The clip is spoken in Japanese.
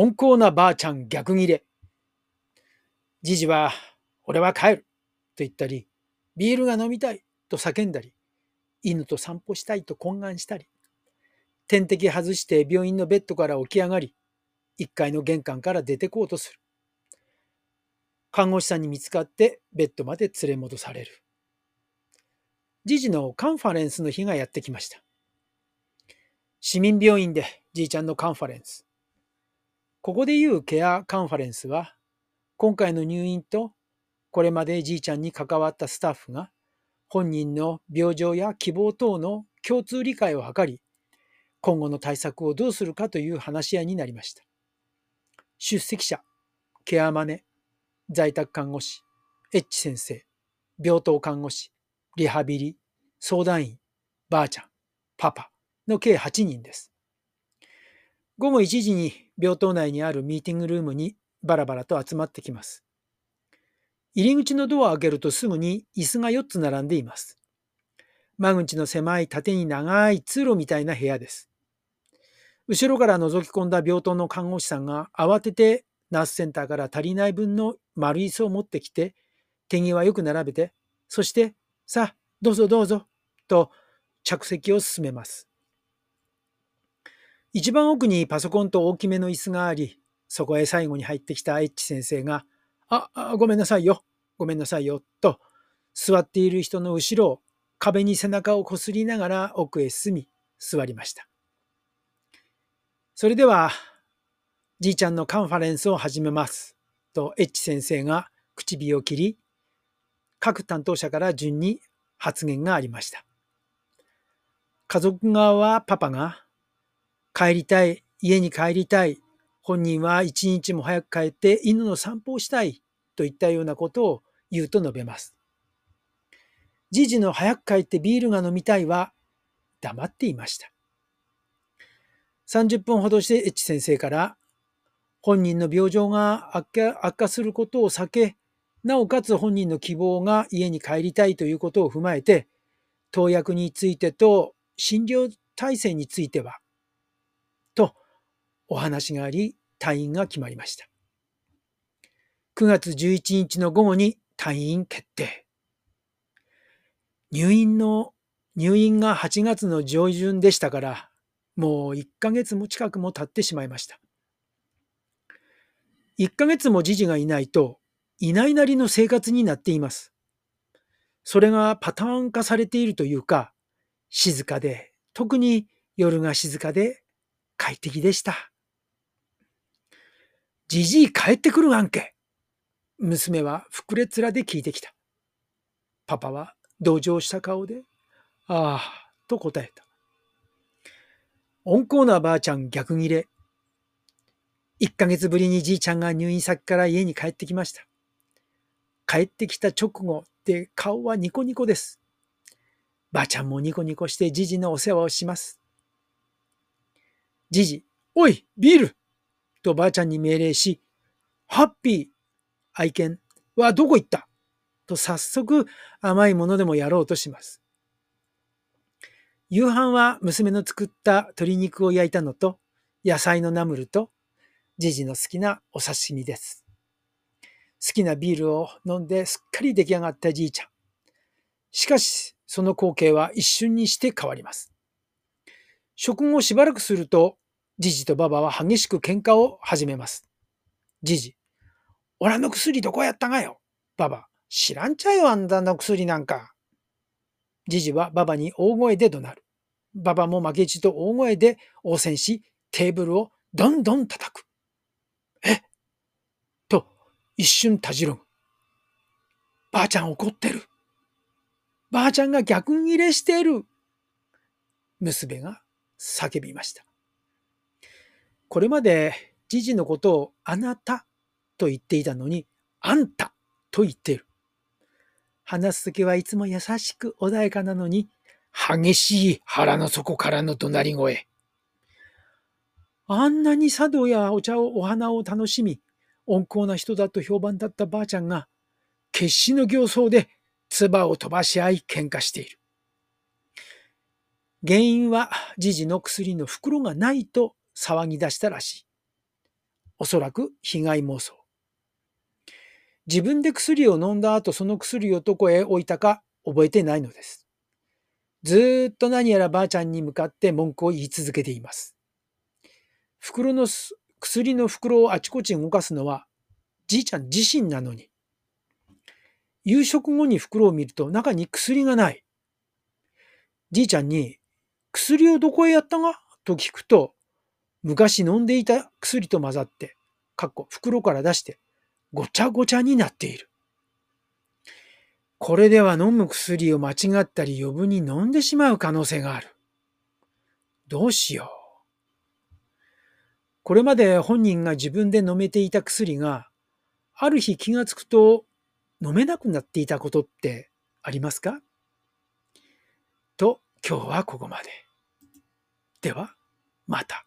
温厚なばあちゃん逆ギレ。じじは、俺は帰ると言ったり、ビールが飲みたいと叫んだり、犬と散歩したいと懇願したり、点滴外して病院のベッドから起き上がり、1階の玄関から出てこうとする。看護師さんに見つかってベッドまで連れ戻される。じじのカンファレンスの日がやってきました。市民病院でじいちゃんのカンファレンス。ここで言うケアカンファレンスは、今回の入院とこれまでじいちゃんに関わったスタッフが本人の病状や希望等の共通理解を図り、今後の対策をどうするかという話し合いになりました。出席者、ケアマネ、在宅看護師、エッチ先生、病棟看護師、リハビリ、相談員、ばあちゃん、パパの計8人です。午後1時に病棟内にあるミーティングルームにバラバラと集まってきます。入り口のドアを開けるとすぐに椅子が4つ並んでいます。間口の狭い縦に長い通路みたいな部屋です。後ろから覗き込んだ病棟の看護師さんが慌ててナースセンターから足りない分の丸椅子を持ってきて、手際よく並べて、そして、さあ、どうぞどうぞ、と着席を進めます。一番奥にパソコンと大きめの椅子があり、そこへ最後に入ってきたエッチ先生が、あ、あごめんなさいよ、ごめんなさいよ、と、座っている人の後ろを壁に背中をこすりながら奥へ進み、座りました。それでは、じいちゃんのカンファレンスを始めます。と、エッチ先生が唇を切り、各担当者から順に発言がありました。家族側はパパが、帰りたい、家に帰りたい、本人は一日も早く帰って犬の散歩をしたいといったようなことを言うと述べます。じじの早く帰ってビールが飲みたいは黙っていました。30分ほどしてエッチ先生から本人の病状が悪化することを避け、なおかつ本人の希望が家に帰りたいということを踏まえて、投薬についてと診療体制については、お話があり、退院が決まりました。9月11日の午後に退院決定。入院の、入院が8月の上旬でしたから、もう1ヶ月も近くも経ってしまいました。1ヶ月もじじがいないと、いないなりの生活になっています。それがパターン化されているというか、静かで、特に夜が静かで快適でした。じじい帰ってくるがんけ。娘は膨れ面で聞いてきた。パパは同情した顔で、ああ、と答えた。温厚なばあちゃん逆ギレ。1ヶ月ぶりにじいちゃんが入院先から家に帰ってきました。帰ってきた直後で顔はニコニコです。ばあちゃんもニコニコしてじじのお世話をします。じじ、おい、ビールとばあちゃんに命令し、ハッピー愛犬はどこ行った？と早速甘いものでもやろうとします。夕飯は娘の作った鶏肉を焼いたのと野菜のナムルとじじの好きなお刺身です。好きなビールを飲んですっかり出来上がったじいちゃん。しかし、その光景は一瞬にして変わります。食後しばらくすると、じじとばばは激しく喧嘩を始めます。じじ、おらの薬どこやったがよ？ばば、知らんちゃよ、あんたの薬なんか。じじはばばに大声で怒鳴る。ばばも負けじと大声で応戦し、テーブルをどんどん叩く。え？と、一瞬たじろぐ。ばあちゃん怒ってる。ばあちゃんが逆切れしてる。娘が叫びました。これまでじじのことをあなたと言っていたのに、あんたと言っている。話すときはいつも優しく穏やかなのに、激しい腹の底からの怒鳴り声。あんなに茶道やお茶をお花を楽しみ、温厚な人だと評判だったばあちゃんが、決死の形相で唾を飛ばし合い喧嘩している。原因は、じじの薬の袋がないと騒ぎ出したらしい。おそらく被害妄想。自分で薬を飲んだ後その薬をどこへ置いたか覚えてないのです。ずーっと何やらばあちゃんに向かって文句を言い続けています。袋の薬の袋をあちこち動かすのはじいちゃん自身なのに。夕食後に袋を見ると中に薬がない。じいちゃんに薬をどこへやったが？と聞くと昔飲んでいた薬と混ざって、かっこ袋から出してごちゃごちゃになっている。これでは飲む薬を間違ったり余分に飲んでしまう可能性がある。どうしよう。これまで本人が自分で飲めていた薬が、ある日気がつくと飲めなくなっていたことってありますか？と、今日はここまで。では、また。